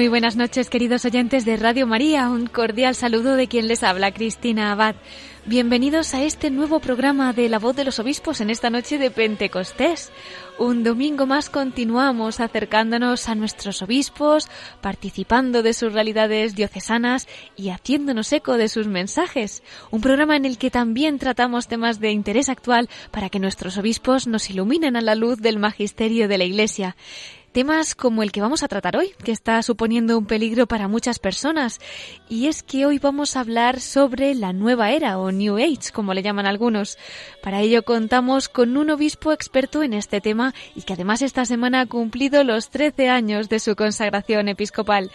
Muy buenas noches, queridos oyentes de Radio María. Un cordial saludo de quien les habla, Cristina Abad. Bienvenidos a este nuevo programa de La Voz de los Obispos en esta noche de Pentecostés. Un domingo más continuamos acercándonos a nuestros obispos, participando de sus realidades diocesanas y haciéndonos eco de sus mensajes. Un programa en el que también tratamos temas de interés actual para que nuestros obispos nos iluminen a la luz del magisterio de la Iglesia. Temas como el que vamos a tratar hoy, que está suponiendo un peligro para muchas personas, y es que hoy vamos a hablar sobre la nueva era o New Age, como le llaman algunos. Para ello contamos con un obispo experto en este tema y que además esta semana ha cumplido los 13 años de su consagración episcopal.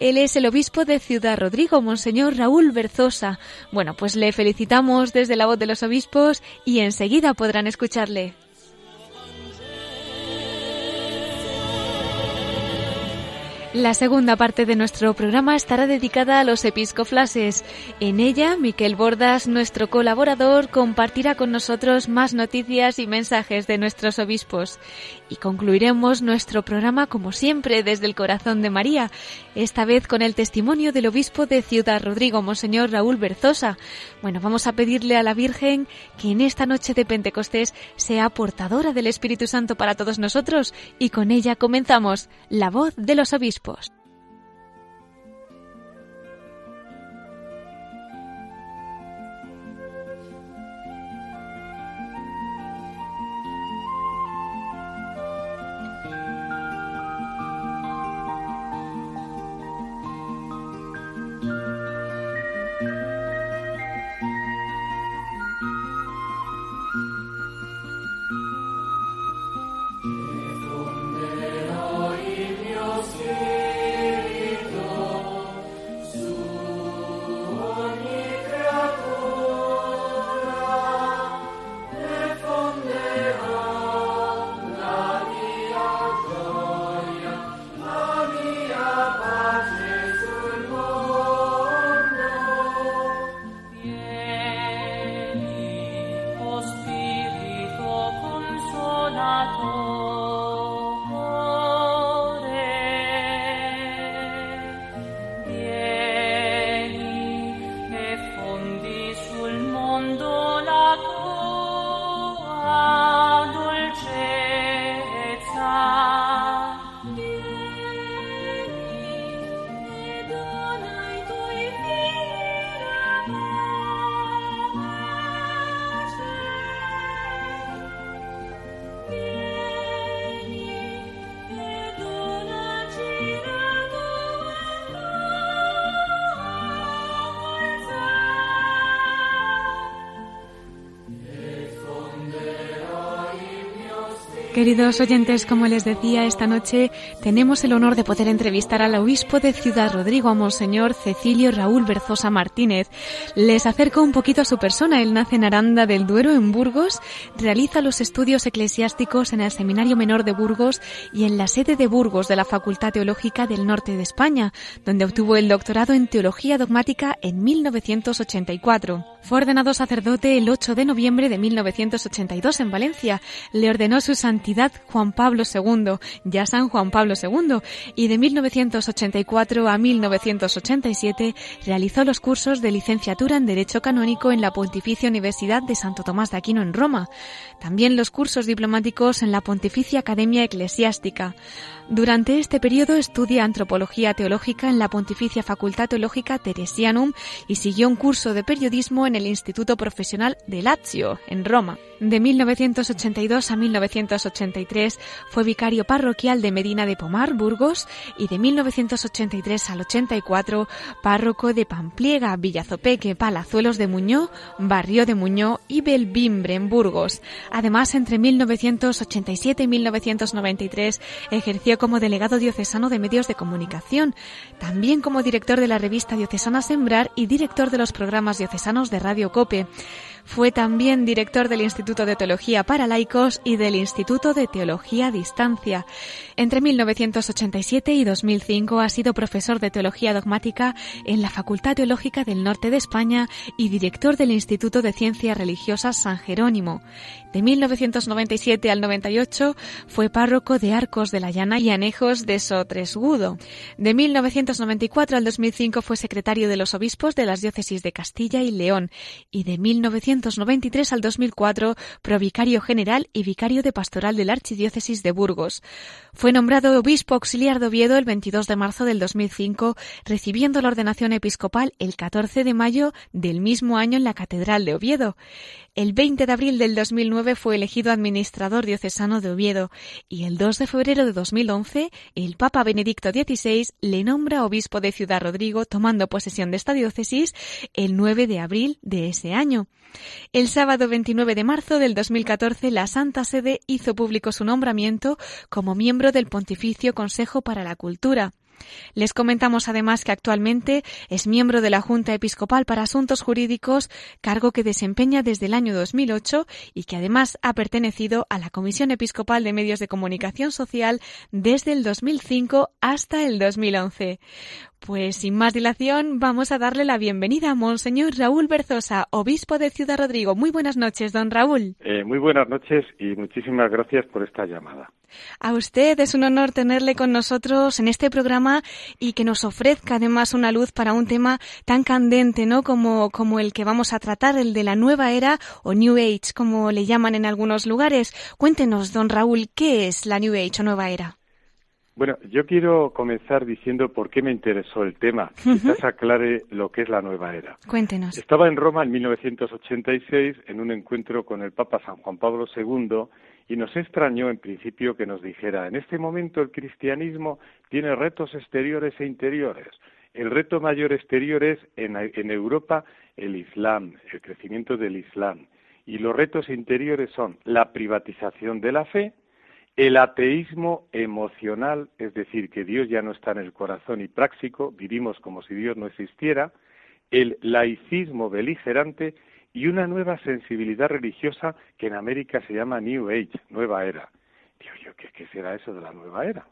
Él es el obispo de Ciudad Rodrigo, Monseñor Raúl Berzosa. Bueno, pues le felicitamos desde la voz de los obispos y enseguida podrán escucharle. La segunda parte de nuestro programa estará dedicada a los episcoflases. En ella, Miquel Bordas, nuestro colaborador, compartirá con nosotros más noticias y mensajes de nuestros obispos. Y concluiremos nuestro programa, como siempre, desde el corazón de María, esta vez con el testimonio del obispo de Ciudad Rodrigo, Monseñor Raúl Berzosa. Bueno, vamos a pedirle a la Virgen que en esta noche de Pentecostés sea portadora del Espíritu Santo para todos nosotros y con ella comenzamos la voz de los obispos. Post. Queridos oyentes, como les decía, esta noche tenemos el honor de poder entrevistar al obispo de Ciudad Rodrigo, a Monseñor Cecilio Raúl Berzosa Martínez. Les acerco un poquito a su persona. Él nace en Aranda del Duero, en Burgos, realiza los estudios eclesiásticos en el Seminario Menor de Burgos y en la sede de Burgos de la Facultad Teológica del Norte de España, donde obtuvo el doctorado en Teología Dogmática en 1984. Fue ordenado sacerdote el 8 de noviembre de 1982 en Valencia. Le ordenó su santidad Juan Pablo II, ya San Juan Pablo II, y de 1984 a 1987 realizó los cursos de licenciatura en Derecho Canónico en la Pontificia Universidad de Santo Tomás de Aquino en Roma. También los cursos diplomáticos en la Pontificia Academia Eclesiástica. Durante este periodo estudia antropología teológica en la Pontificia Facultad Teológica Teresianum y siguió un curso de periodismo en el Instituto Profesional de Lazio, en Roma. De 1982 a 1987 1983 fue vicario parroquial de Medina de Pomar, Burgos, y de 1983 al 84 párroco de Pampliega, Villazopeque, Palazuelos de Muñó, Barrio de Muñó y Belbimbre, en Burgos. Además, entre 1987 y 1993 ejerció como delegado diocesano de medios de comunicación, también como director de la revista diocesana Sembrar y director de los programas diocesanos de Radio Cope. Fue también director del Instituto de Teología para Laicos y del Instituto de Teología Distancia. Entre 1987 y 2005 ha sido profesor de Teología Dogmática en la Facultad Teológica del Norte de España y director del Instituto de Ciencias Religiosas San Jerónimo. De 1997 al 98 fue párroco de Arcos de la Llana y Anejos de Sotresgudo. De 1994 al 2005 fue secretario de los obispos de las diócesis de Castilla y León y de 1993 al 2004 provicario general y vicario de pastoral de la Archidiócesis de Burgos. Fue nombrado obispo auxiliar de Oviedo el 22 de marzo del 2005, recibiendo la ordenación episcopal el 14 de mayo del mismo año en la Catedral de Oviedo. El 20 de abril del 2009 fue elegido administrador diocesano de Oviedo y el 2 de febrero de 2011 el Papa Benedicto XVI le nombra obispo de Ciudad Rodrigo tomando posesión de esta diócesis el 9 de abril de ese año. El sábado 29 de marzo del 2014 la Santa Sede hizo público su nombramiento como miembro del Pontificio Consejo para la Cultura. Les comentamos además que actualmente es miembro de la Junta Episcopal para Asuntos Jurídicos, cargo que desempeña desde el año 2008 y que además ha pertenecido a la Comisión Episcopal de Medios de Comunicación Social desde el 2005 hasta el 2011. Pues sin más dilación, vamos a darle la bienvenida a Monseñor Raúl Berzosa, obispo de Ciudad Rodrigo. Muy buenas noches, don Raúl. Eh, muy buenas noches y muchísimas gracias por esta llamada. A usted es un honor tenerle con nosotros en este programa y que nos ofrezca además una luz para un tema tan candente, ¿no? Como, como el que vamos a tratar, el de la nueva era o New Age, como le llaman en algunos lugares. Cuéntenos, don Raúl, ¿qué es la New Age o nueva era? Bueno, yo quiero comenzar diciendo por qué me interesó el tema. Quizás aclare lo que es la nueva era. Cuéntenos. Estaba en Roma en 1986 en un encuentro con el Papa San Juan Pablo II y nos extrañó en principio que nos dijera, en este momento el cristianismo tiene retos exteriores e interiores. El reto mayor exterior es en, en Europa el Islam, el crecimiento del Islam. Y los retos interiores son la privatización de la fe, el ateísmo emocional, es decir, que Dios ya no está en el corazón y práctico, vivimos como si Dios no existiera, el laicismo beligerante y una nueva sensibilidad religiosa que en América se llama New Age, nueva era. Digo yo, ¿qué, será eso de la nueva era?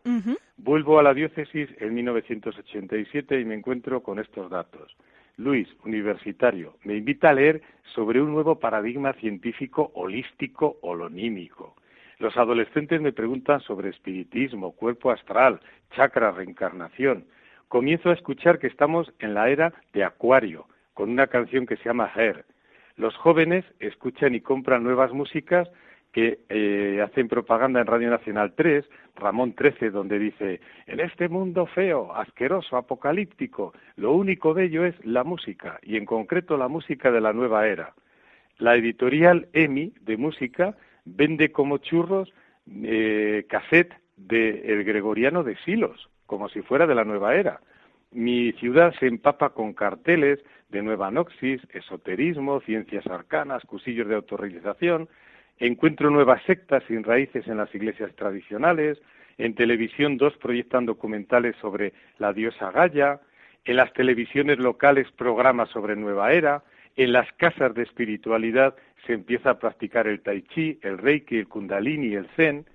Vuelvo a la diócesis en 1987 y me encuentro con estos datos. Luis, universitario, me invita a leer sobre un nuevo paradigma científico holístico holonímico los adolescentes me preguntan sobre espiritismo, cuerpo astral, chakra, reencarnación. Comienzo a escuchar que estamos en la era de Acuario, con una canción que se llama Her. Los jóvenes escuchan y compran nuevas músicas que eh, hacen propaganda en Radio Nacional 3, Ramón 13, donde dice, en este mundo feo, asqueroso, apocalíptico, lo único bello es la música, y en concreto la música de la nueva era. La editorial EMI de música vende como churros eh, cassette de El Gregoriano de Silos, como si fuera de la nueva era. Mi ciudad se empapa con carteles de nueva noxis, esoterismo, ciencias arcanas, cusillos de autorrealización. Encuentro nuevas sectas sin raíces en las iglesias tradicionales. En televisión dos proyectan documentales sobre la diosa Gaia. En las televisiones locales programas sobre nueva era. En las casas de espiritualidad se empieza a practicar el tai chi, el reiki, el kundalini, el zen.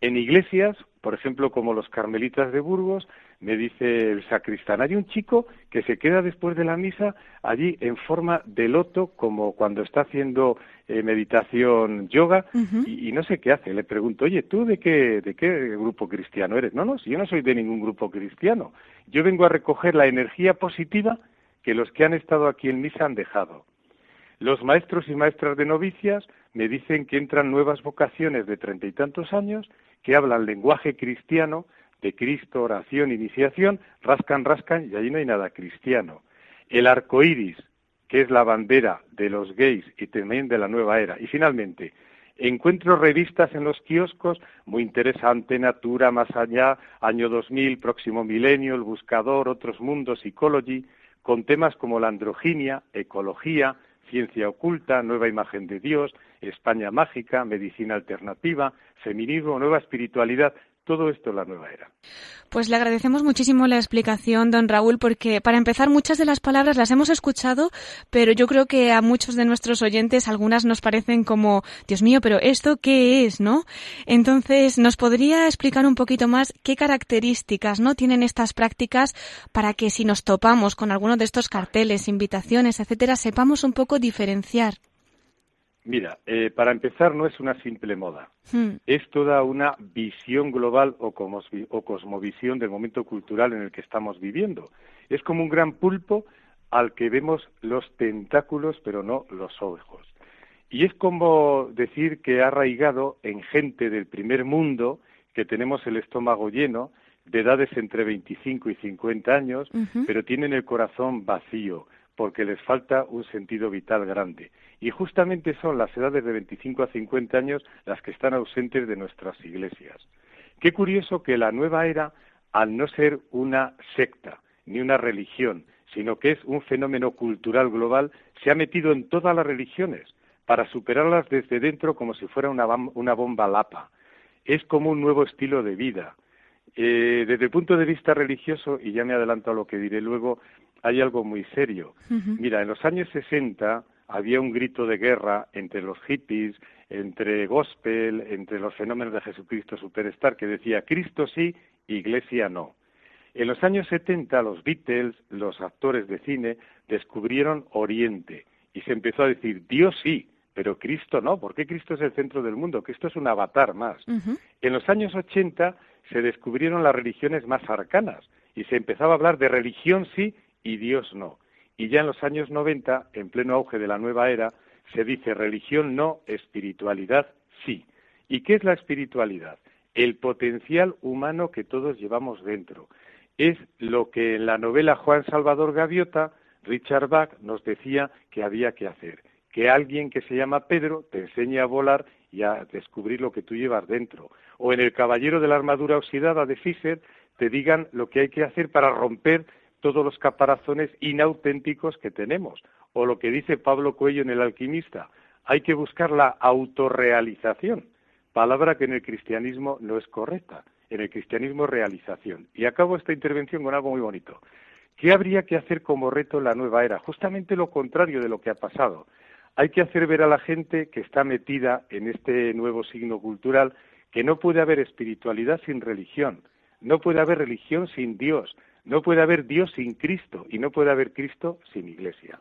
En iglesias, por ejemplo, como los carmelitas de Burgos, me dice el sacristán, hay un chico que se queda después de la misa allí en forma de loto, como cuando está haciendo eh, meditación yoga, y, no sé qué hace. Le pregunto, oye, ¿tú de qué, de qué grupo cristiano eres? No, no, si yo no soy de ningún grupo cristiano. Yo vengo a recoger la energía positiva que los que han estado aquí en misa han dejado. Los maestros y maestras de novicias me dicen que entran nuevas vocaciones de treinta y tantos años que hablan lenguaje cristiano, de Cristo, oración, iniciación, rascan, rascan y allí no hay nada cristiano. El arco iris, que es la bandera de los gays y también de la nueva era. Y finalmente, Encuentro revistas en los kioscos, muy interesante, Natura, Más Allá, Año 2000, Próximo Milenio, El Buscador, Otros Mundos, Ecology, con temas como la androginia, ecología, ciencia oculta, nueva imagen de Dios, España mágica, medicina alternativa, feminismo, nueva espiritualidad, todo esto es la nueva era. Pues le agradecemos muchísimo la explicación, don Raúl, porque para empezar muchas de las palabras las hemos escuchado, pero yo creo que a muchos de nuestros oyentes algunas nos parecen como, Dios mío, pero esto qué es, ¿no? Entonces, ¿nos podría explicar un poquito más qué características, ¿no? tienen estas prácticas para que si nos topamos con alguno de estos carteles, invitaciones, etcétera, sepamos un poco diferenciar? Mira, eh, para empezar no es una simple moda, hmm. es toda una visión global o, o cosmovisión del momento cultural en el que estamos viviendo. Es como un gran pulpo al que vemos los tentáculos pero no los ojos. Y es como decir que ha arraigado en gente del primer mundo que tenemos el estómago lleno, de edades entre 25 y 50 años, pero tienen el corazón vacío, porque les falta un sentido vital grande. Y justamente son las edades de 25 a 50 años las que están ausentes de nuestras iglesias. Qué curioso que la nueva era, al no ser una secta ni una religión, sino que es un fenómeno cultural global, se ha metido en todas las religiones para superarlas desde dentro como si fuera una, bomba lapa. Es como un nuevo estilo de vida. Eh, desde el punto de vista religioso, y ya me adelanto a lo que diré luego, hay algo muy serio. Mira, en los años 60 había un grito de guerra entre los hippies, entre gospel, entre los fenómenos de Jesucristo superstar que decía Cristo sí, Iglesia no. En los años 70 los Beatles, los actores de cine, descubrieron Oriente y se empezó a decir Dios sí, pero Cristo no, porque Cristo es el centro del mundo, esto es un avatar más. En los años 80 se descubrieron las religiones más arcanas y se empezaba a hablar de religión sí y Dios no. Y ya en los años 90, en pleno auge de la nueva era, se dice religión no, espiritualidad sí. ¿Y qué es la espiritualidad? El potencial humano que todos llevamos dentro. Es lo que en la novela Juan Salvador Gaviota, Richard Bach nos decía que había que hacer. Que alguien que se llama Pedro te enseñe a volar y a descubrir lo que tú llevas dentro. O en El Caballero de la Armadura Oxidada de Fischer te digan lo que hay que hacer para romper todos los caparazones inauténticos que tenemos. O lo que dice Pablo Cuello en El alquimista, hay que buscar la autorrealización, palabra que en el cristianismo no es correcta. En el cristianismo realización. Y acabo esta intervención con algo muy bonito. ¿Qué habría que hacer como reto en la nueva era? Justamente lo contrario de lo que ha pasado. Hay que hacer ver a la gente que está metida en este nuevo signo cultural que no puede haber espiritualidad sin religión, no puede haber religión sin Dios, no puede haber Dios sin Cristo y no puede haber Cristo sin Iglesia.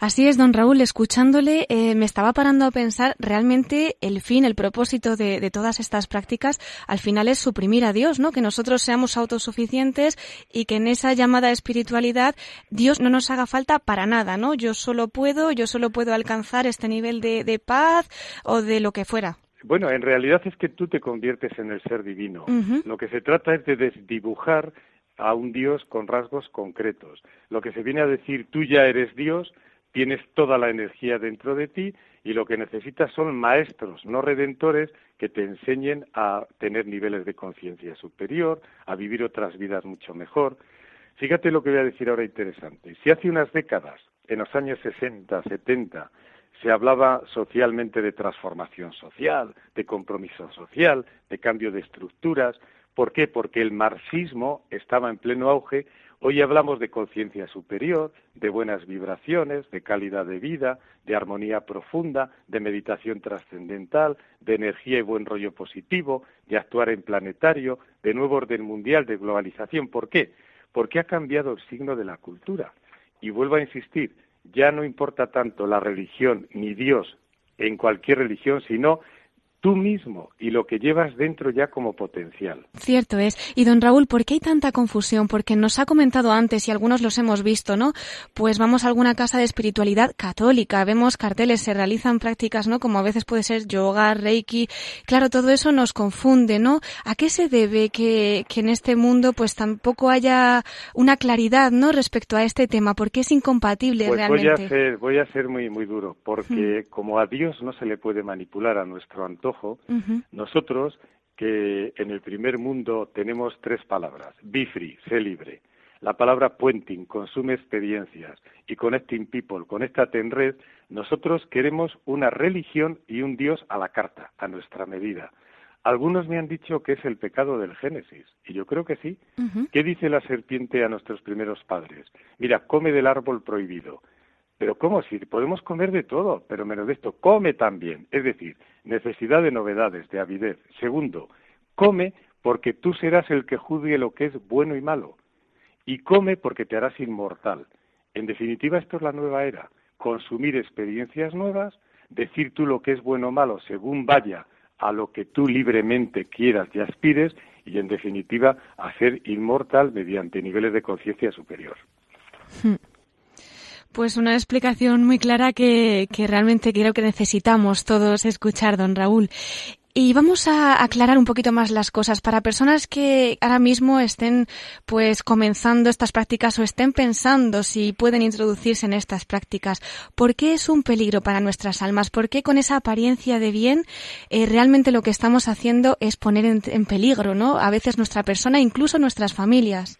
Así es, don Raúl, escuchándole eh, me estaba parando a pensar realmente el fin, el propósito de, todas estas prácticas al final es suprimir a Dios, ¿no? Que nosotros seamos autosuficientes y que en esa llamada espiritualidad Dios no nos haga falta para nada, ¿no? Yo solo puedo, yo solo puedo alcanzar este nivel de, paz o de lo que fuera. Bueno, en realidad es que tú te conviertes en el ser divino. Lo que se trata es de desdibujar a un Dios con rasgos concretos. Lo que se viene a decir, tú ya eres Dios, tienes toda la energía dentro de ti y lo que necesitas son maestros, no redentores, que te enseñen a tener niveles de conciencia superior, a vivir otras vidas mucho mejor. Fíjate lo que voy a decir ahora interesante. Si hace unas décadas, en los años 60, 70, se hablaba socialmente de transformación social, de compromiso social, de cambio de estructuras, ¿Por qué? Porque el marxismo estaba en pleno auge. Hoy hablamos de conciencia superior, de buenas vibraciones, de calidad de vida, de armonía profunda, de meditación trascendental, de energía y buen rollo positivo, de actuar en planetario, de nuevo orden mundial, de globalización. ¿Por qué? Porque ha cambiado el signo de la cultura. Y vuelvo a insistir, ya no importa tanto la religión ni Dios en cualquier religión, sino tú mismo y lo que llevas dentro ya como potencial. Cierto es. Y don Raúl, ¿por qué hay tanta confusión? Porque nos ha comentado antes y algunos los hemos visto, ¿no? Pues vamos a alguna casa de espiritualidad católica, vemos carteles, se realizan prácticas, ¿no? Como a veces puede ser yoga, reiki. Claro, todo eso nos confunde, ¿no? ¿A qué se debe que, que en este mundo pues tampoco haya una claridad, ¿no? Respecto a este tema, porque es incompatible pues realmente. Voy a ser, voy a ser muy, muy duro, porque hmm. como a Dios no se le puede manipular a nuestro antojo, nosotros que en el primer mundo tenemos tres palabras, be free, sé libre. La palabra puenting, consume experiencias, y connecting people, conéctate en red, nosotros queremos una religión y un Dios a la carta, a nuestra medida. Algunos me han dicho que es el pecado del Génesis, y yo creo que sí. ¿Qué dice la serpiente a nuestros primeros padres? Mira, come del árbol prohibido. Pero ¿cómo? Si podemos comer de todo, pero menos de esto, come también. Es decir, necesidad de novedades, de avidez. Segundo, come porque tú serás el que juzgue lo que es bueno y malo. Y come porque te harás inmortal. En definitiva, esto es la nueva era. Consumir experiencias nuevas, decir tú lo que es bueno o malo según vaya a lo que tú libremente quieras y aspires, y en definitiva, a ser inmortal mediante niveles de conciencia superior. Pues una explicación muy clara que, realmente creo que necesitamos todos escuchar, don Raúl. Y vamos a aclarar un poquito más las cosas para personas que ahora mismo estén pues comenzando estas prácticas o estén pensando si pueden introducirse en estas prácticas. ¿Por qué es un peligro para nuestras almas? ¿Por qué con esa apariencia de bien eh, realmente lo que estamos haciendo es poner en, en peligro, ¿no? A veces nuestra persona, incluso nuestras familias.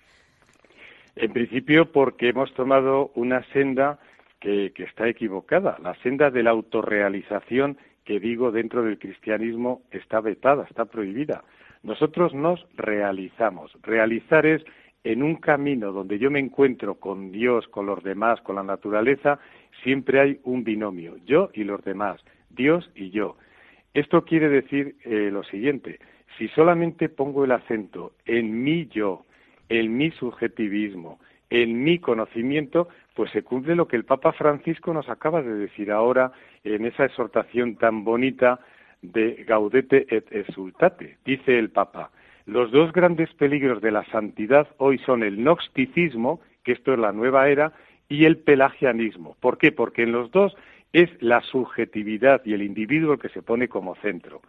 En principio porque hemos tomado una senda que, está equivocada, la senda de la autorrealización que digo dentro del cristianismo está vetada, está prohibida. Nosotros nos realizamos. Realizar es en un camino donde yo me encuentro con Dios, con los demás, con la naturaleza, siempre hay un binomio, yo y los demás, Dios y yo. Esto quiere decir eh, lo siguiente, si solamente pongo el acento en mi yo, en mi subjetivismo, en mi conocimiento, pues se cumple lo que el Papa Francisco nos acaba de decir ahora en esa exhortación tan bonita de Gaudete et exultate. Dice el Papa, los dos grandes peligros de la santidad hoy son el gnosticismo, que esto es la nueva era, y el pelagianismo. ¿Por qué? Porque en los dos es la subjetividad y el individuo el que se pone como centro.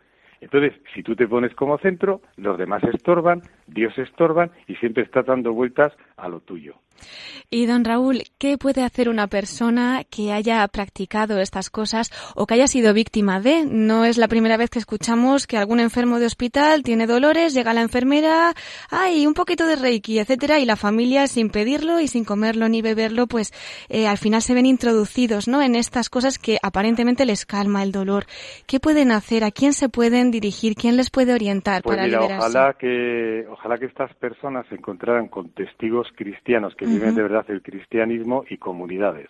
Entonces, si tú te pones como centro, los demás estorban, Dios estorban y siempre está dando vueltas a lo tuyo. Y don Raúl, ¿qué puede hacer una persona que haya practicado estas cosas o que haya sido víctima de? No es la primera vez que escuchamos que algún enfermo de hospital tiene dolores, llega la enfermera, hay un poquito de reiki, etcétera, y la familia sin pedirlo y sin comerlo ni beberlo, pues eh, al final se ven introducidos, ¿no? En estas cosas que aparentemente les calma el dolor. ¿Qué pueden hacer? ¿A quién se pueden dirigir? ¿Quién les puede orientar pues para mira, liberarse? Ojalá que, ojalá que estas personas se encontraran con testigos cristianos que viven de verdad el cristianismo y comunidades.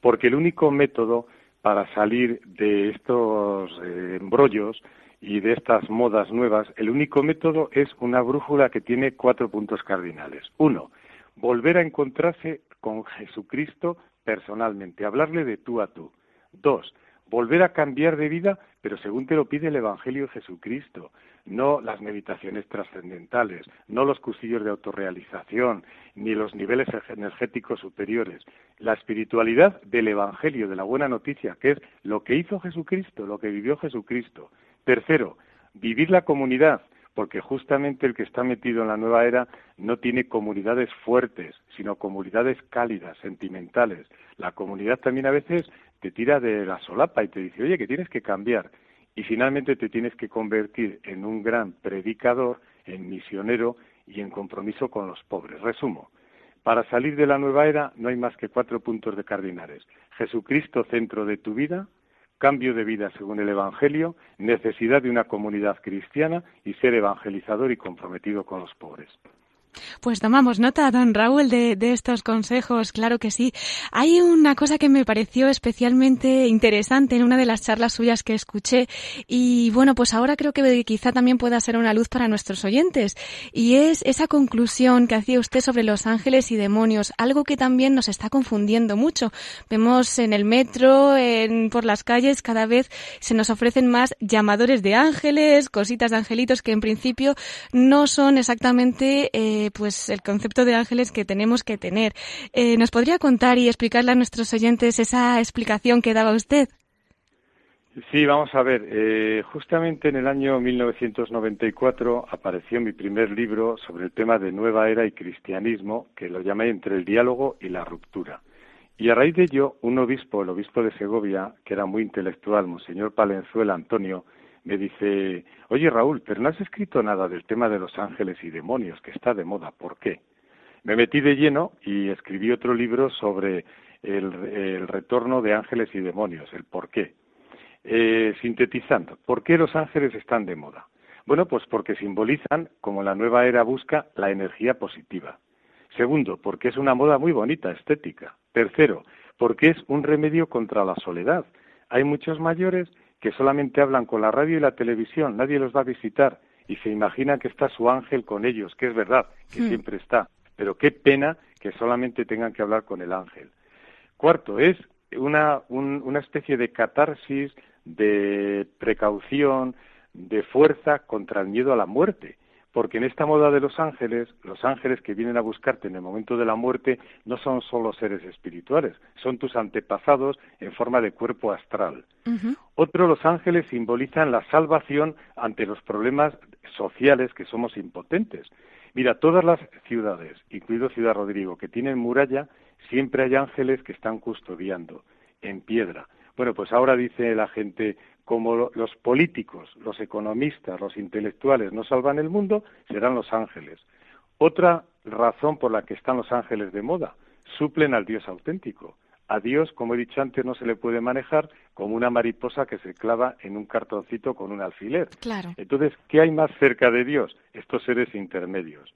Porque el único método para salir de estos eh, embrollos y de estas modas nuevas, el único método es una brújula que tiene cuatro puntos cardinales. Uno, volver a encontrarse con Jesucristo personalmente, hablarle de tú a tú. Dos, volver a cambiar de vida, pero según te lo pide el Evangelio de Jesucristo, no las meditaciones trascendentales, no los cursillos de autorrealización, ni los niveles energéticos superiores. La espiritualidad del Evangelio, de la buena noticia, que es lo que hizo Jesucristo, lo que vivió Jesucristo. Tercero, vivir la comunidad, porque justamente el que está metido en la nueva era no tiene comunidades fuertes, sino comunidades cálidas, sentimentales. La comunidad también a veces te tira de la solapa y te dice, oye, que tienes que cambiar. Y finalmente te tienes que convertir en un gran predicador, en misionero y en compromiso con los pobres. Resumo. Para salir de la nueva era no hay más que cuatro puntos de cardinales. Jesucristo centro de tu vida, cambio de vida según el Evangelio, necesidad de una comunidad cristiana y ser evangelizador y comprometido con los pobres. Pues tomamos nota, don Raúl, de, de, estos consejos, claro que sí. Hay una cosa que me pareció especialmente interesante en una de las charlas suyas que escuché y bueno, pues ahora creo que quizá también pueda ser una luz para nuestros oyentes y es esa conclusión que hacía usted sobre los ángeles y demonios, algo que también nos está confundiendo mucho. Vemos en el metro, en, por las calles, cada vez se nos ofrecen más llamadores de ángeles, cositas de angelitos que en principio no son exactamente eh, pues el concepto de ángeles que tenemos que tener. Eh, ¿Nos podría contar y explicarle a nuestros oyentes esa explicación que daba usted? Sí, vamos a ver. Eh, justamente en el año 1994 apareció mi primer libro sobre el tema de nueva era y cristianismo, que lo llamé Entre el diálogo y la ruptura. Y a raíz de ello, un obispo, el obispo de Segovia, que era muy intelectual, Monseñor Palenzuela Antonio, me dice, oye Raúl, pero no has escrito nada del tema de los ángeles y demonios, que está de moda, ¿por qué? Me metí de lleno y escribí otro libro sobre el, retorno de ángeles y demonios, el por qué. Eh, sintetizando, ¿por qué los ángeles están de moda? Bueno, pues porque simbolizan, como la nueva era busca, la energía positiva. Segundo, porque es una moda muy bonita, estética. Tercero, porque es un remedio contra la soledad. Hay muchos mayores que solamente hablan con la radio y la televisión, nadie los va a visitar y se imagina que está su ángel con ellos, que es verdad, que hmm. siempre está, pero qué pena que solamente tengan que hablar con el ángel. Cuarto, es una, una especie de catarsis, de precaución, de fuerza contra el miedo a la muerte porque en esta moda de los ángeles, los ángeles que vienen a buscarte en el momento de la muerte no son solo seres espirituales, son tus antepasados en forma de cuerpo astral. Otro, los ángeles simbolizan la salvación ante los problemas sociales que somos impotentes. Mira, todas las ciudades, incluido Ciudad Rodrigo, que tienen muralla, siempre hay ángeles que están custodiando en piedra. Bueno, pues ahora dice la gente, como los políticos, los economistas, los intelectuales no salvan el mundo, serán los ángeles. Otra razón por la que están los ángeles de moda, suplen al Dios auténtico. A Dios, como he dicho antes, no se le puede manejar como una mariposa que se clava en un cartoncito con un alfiler. Claro. Entonces, ¿qué hay más cerca de Dios? Estos seres intermedios.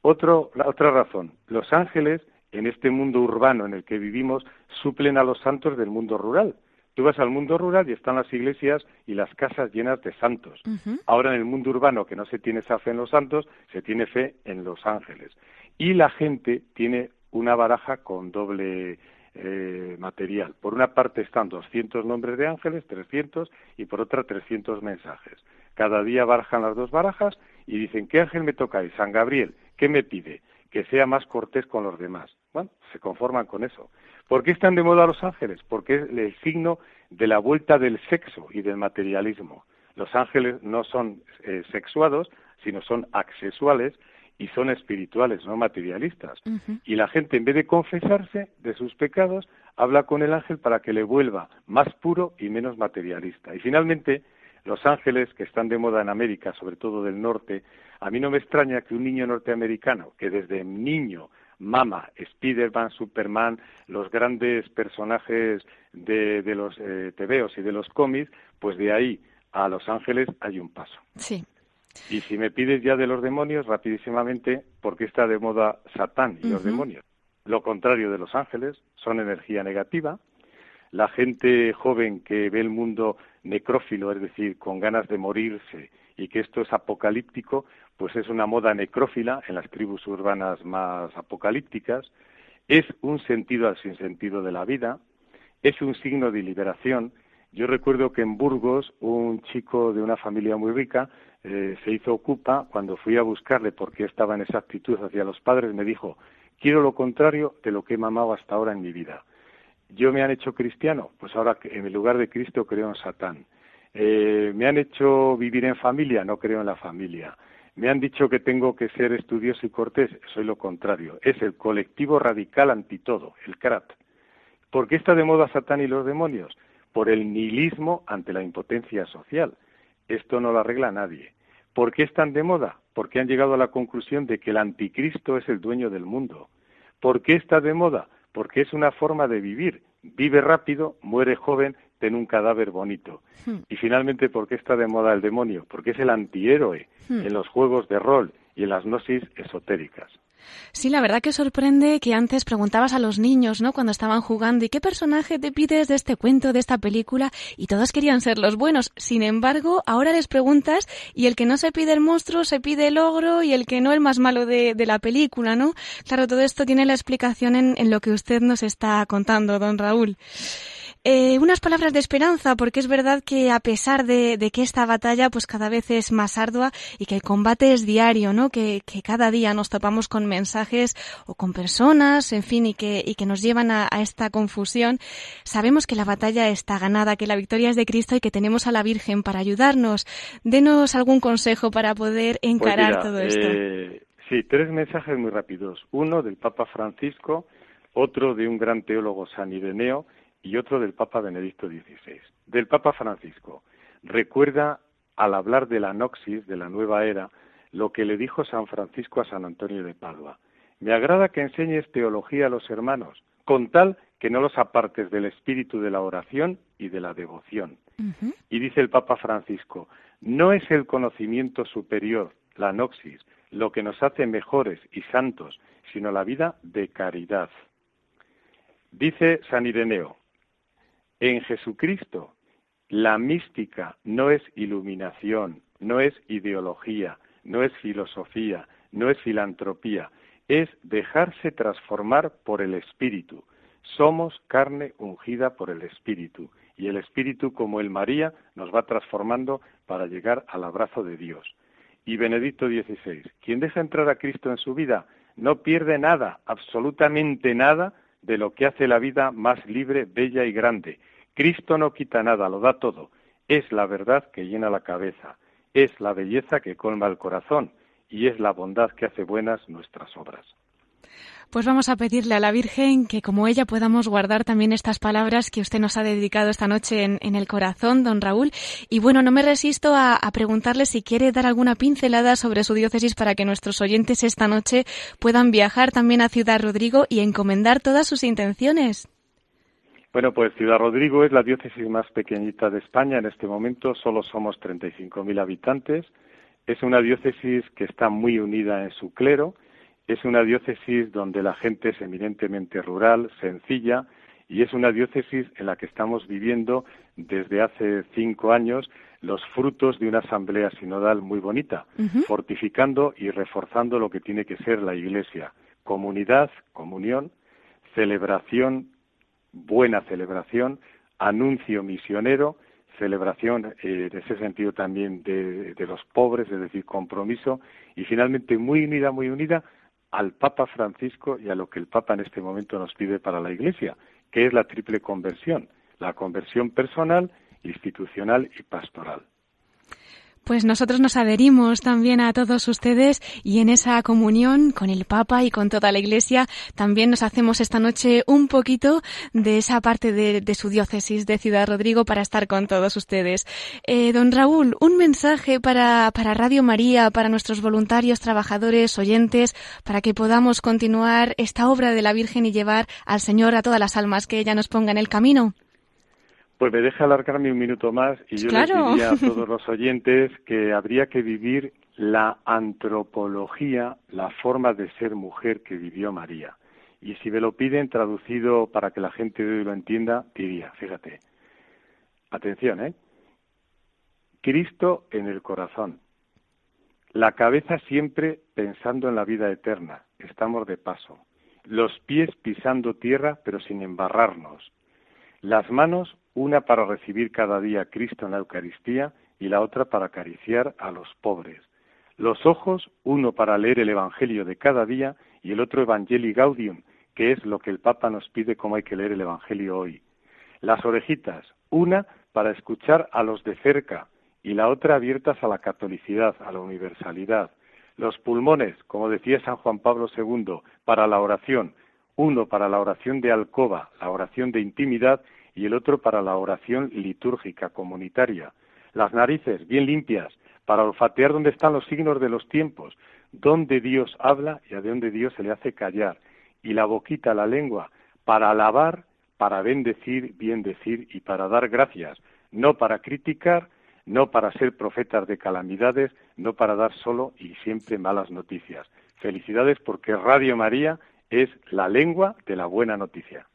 Otro, la otra razón, los ángeles, en este mundo urbano en el que vivimos, suplen a los santos del mundo rural. Tú vas al mundo rural y están las iglesias y las casas llenas de santos. Ahora en el mundo urbano, que no se tiene esa fe en los santos, se tiene fe en los ángeles. Y la gente tiene una baraja con doble eh, material. Por una parte están 200 nombres de ángeles, 300, y por otra 300 mensajes. Cada día barajan las dos barajas y dicen, ¿qué ángel me toca? Y San Gabriel, ¿qué me pide? Que sea más cortés con los demás. Bueno, se conforman con eso. ¿Por qué están de moda los ángeles? Porque es el signo de la vuelta del sexo y del materialismo. Los ángeles no son eh, sexuados, sino son asexuales y son espirituales, no materialistas. Y la gente, en vez de confesarse de sus pecados, habla con el ángel para que le vuelva más puro y menos materialista. Y finalmente, los ángeles que están de moda en América, sobre todo del norte, a mí no me extraña que un niño norteamericano que desde niño Mama, Spider-Man, Superman, los grandes personajes de, los eh, tebeos y de los cómics, pues de ahí a Los Ángeles hay un paso. Sí. Y si me pides ya de los demonios, rapidísimamente, porque está de moda Satán y los demonios. Lo contrario de los ángeles, son energía negativa. La gente joven que ve el mundo necrófilo, es decir, con ganas de morirse y que esto es apocalíptico, pues es una moda necrófila en las tribus urbanas más apocalípticas, es un sentido al sinsentido de la vida, es un signo de liberación. Yo recuerdo que en Burgos un chico de una familia muy rica eh, se hizo ocupa cuando fui a buscarle por qué estaba en esa actitud hacia los padres, me dijo, quiero lo contrario de lo que he mamado hasta ahora en mi vida. ¿Yo me han hecho cristiano? Pues ahora en el lugar de Cristo creo en Satán. Eh, ¿Me han hecho vivir en familia? No creo en la familia. Me han dicho que tengo que ser estudioso y cortés, soy lo contrario. Es el colectivo radical anti todo, el CRAT. ¿Por qué está de moda Satán y los demonios? Por el nihilismo ante la impotencia social. Esto no lo arregla nadie. ¿Por qué están de moda? Porque han llegado a la conclusión de que el anticristo es el dueño del mundo. ¿Por qué está de moda? Porque es una forma de vivir. Vive rápido, muere joven, ten un cadáver bonito. Hmm. Y finalmente, ¿por qué está de moda el demonio? Porque es el antihéroe hmm. en los juegos de rol, y en las gnosis esotéricas. Sí, la verdad que sorprende que antes preguntabas a los niños, ¿no? Cuando estaban jugando, ¿y qué personaje te pides de este cuento, de esta película? Y todos querían ser los buenos. Sin embargo, ahora les preguntas y el que no se pide el monstruo se pide el ogro y el que no el más malo de, la película, ¿no? Claro, todo esto tiene la explicación en, en lo que usted nos está contando, don Raúl. Eh, unas palabras de esperanza, porque es verdad que a pesar de, que esta batalla pues cada vez es más ardua y que el combate es diario, ¿no? Que, cada día nos topamos con mensajes o con personas, en fin, y que, y que nos llevan a, esta confusión, sabemos que la batalla está ganada, que la victoria es de Cristo y que tenemos a la Virgen para ayudarnos. Denos algún consejo para poder pues encarar todo esto. Eh, sí, tres mensajes muy rápidos. Uno del Papa Francisco, otro de un gran teólogo San Ireneo, y otro del Papa Benedicto XVI. Del Papa Francisco. Recuerda, al hablar de la noxis, de la nueva era, lo que le dijo San Francisco a San Antonio de Padua. Me agrada que enseñes teología a los hermanos, con tal que no los apartes del espíritu de la oración y de la devoción. Y dice el Papa Francisco, no es el conocimiento superior, la noxis, lo que nos hace mejores y santos, sino la vida de caridad. Dice San Ireneo, en Jesucristo, la mística no es iluminación, no es ideología, no es filosofía, no es filantropía, es dejarse transformar por el Espíritu. Somos carne ungida por el Espíritu y el Espíritu, como el María, nos va transformando para llegar al abrazo de Dios. Y Benedicto XVI, quien deja entrar a Cristo en su vida no pierde nada, absolutamente nada, de lo que hace la vida más libre, bella y grande, Cristo no quita nada, lo da todo. Es la verdad que llena la cabeza, es la belleza que colma el corazón y es la bondad que hace buenas nuestras obras. Pues vamos a pedirle a la Virgen que como ella podamos guardar también estas palabras que usted nos ha dedicado esta noche en, el corazón, don Raúl. Y bueno, no me resisto a, a, preguntarle si quiere dar alguna pincelada sobre su diócesis para que nuestros oyentes esta noche puedan viajar también a Ciudad Rodrigo y encomendar todas sus intenciones. Bueno, pues Ciudad Rodrigo es la diócesis más pequeñita de España. En este momento solo somos 35.000 habitantes. Es una diócesis que está muy unida en su clero. Es una diócesis donde la gente es eminentemente rural, sencilla, y es una diócesis en la que estamos viviendo desde hace cinco años los frutos de una asamblea sinodal muy bonita, fortificando y reforzando lo que tiene que ser la Iglesia. Comunidad, comunión, celebración, buena celebración, anuncio misionero, celebración eh, en ese sentido también de, de, los pobres, es decir, compromiso, y finalmente muy unida, muy unida al Papa Francisco y a lo que el Papa en este momento nos pide para la Iglesia, que es la triple conversión, la conversión personal, institucional y pastoral. Pues nosotros nos adherimos también a todos ustedes y en esa comunión con el Papa y con toda la Iglesia también nos hacemos esta noche un poquito de esa parte de, su diócesis de Ciudad Rodrigo para estar con todos ustedes. Eh, don Raúl, un mensaje para, para Radio María, para nuestros voluntarios, trabajadores, oyentes, para que podamos continuar esta obra de la Virgen y llevar al Señor a todas las almas que ella nos ponga en el camino. Pues me deja alargarme un minuto más y yo les diría a todos los oyentes que habría que vivir la antropología, la forma de ser mujer que vivió María. Y si me lo piden traducido para que la gente de hoy lo entienda, diría, fíjate, atención, ¿eh? Cristo en el corazón, la cabeza siempre pensando en la vida eterna, estamos de paso, los pies pisando tierra pero sin embarrarnos, las manos una para recibir cada día a Cristo en la Eucaristía y la otra para acariciar a los pobres. Los ojos, uno para leer el Evangelio de cada día y el otro Evangelii Gaudium, que es lo que el Papa nos pide cómo hay que leer el Evangelio hoy. Las orejitas, una para escuchar a los de cerca y la otra abiertas a la catolicidad, a la universalidad. Los pulmones, como decía San Juan Pablo II, para la oración, uno para la oración de alcoba, la oración de intimidad, y el otro para la oración litúrgica comunitaria. Las narices bien limpias para olfatear dónde están los signos de los tiempos, dónde Dios habla y a dónde Dios se le hace callar. Y la boquita, la lengua, para alabar, para bendecir, bien decir y para dar gracias, no para criticar, no para ser profetas de calamidades, no para dar solo y siempre malas noticias. Felicidades porque Radio María es la lengua de la buena noticia.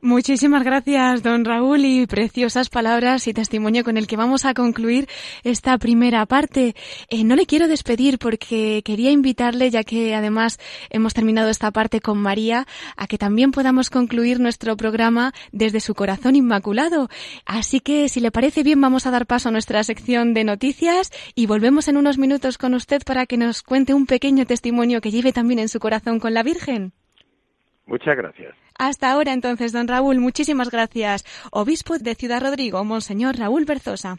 Muchísimas gracias, don Raúl, y preciosas palabras y testimonio con el que vamos a concluir esta primera parte. Eh, no le quiero despedir porque quería invitarle, ya que además hemos terminado esta parte con María, a que también podamos concluir nuestro programa desde su corazón inmaculado. Así que, si le parece bien, vamos a dar paso a nuestra sección de noticias y volvemos en unos minutos con usted para que nos cuente un pequeño testimonio que lleve también en su corazón con la Virgen. Muchas gracias. Hasta ahora entonces, don Raúl, muchísimas gracias. Obispo de Ciudad Rodrigo, Monseñor Raúl Berzosa.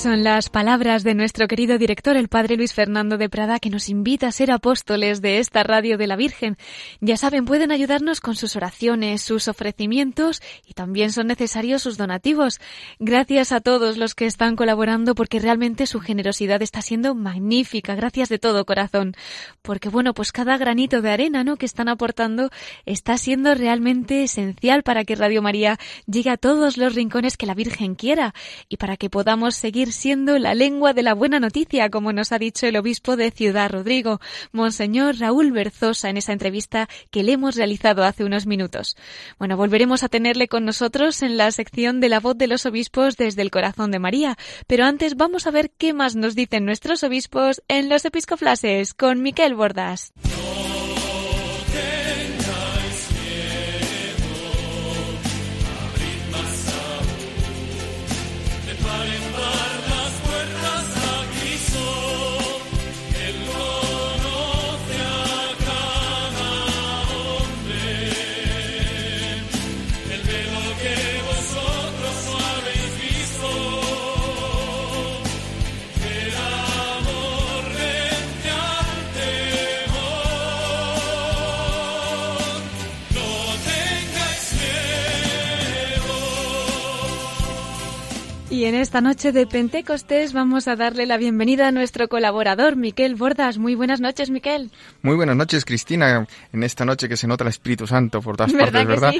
Son las palabras de nuestro querido director, el padre Luis Fernando de Prada, que nos invita a ser apóstoles de esta radio de la Virgen. Ya saben, pueden ayudarnos con sus oraciones, sus ofrecimientos y también son necesarios sus donativos. Gracias a todos los que están colaborando porque realmente su generosidad está siendo magnífica. Gracias de todo corazón. Porque bueno, pues cada granito de arena, ¿no? que están aportando está siendo realmente esencial para que Radio María llegue a todos los rincones que la Virgen quiera y para que podamos seguir siendo la lengua de la buena noticia, como nos ha dicho el obispo de Ciudad Rodrigo, Monseñor Raúl Berzosa, en esa entrevista que le hemos realizado hace unos minutos. Bueno, volveremos a tenerle con nosotros en la sección de la voz de los obispos desde el corazón de María, pero antes vamos a ver qué más nos dicen nuestros obispos en los episcoflases con Miquel Bordas. Y en esta noche de Pentecostés vamos a darle la bienvenida a nuestro colaborador, Miquel Bordas. Muy buenas noches, Miquel. Muy buenas noches, Cristina. En esta noche que se nota el Espíritu Santo por todas partes, ¿verdad?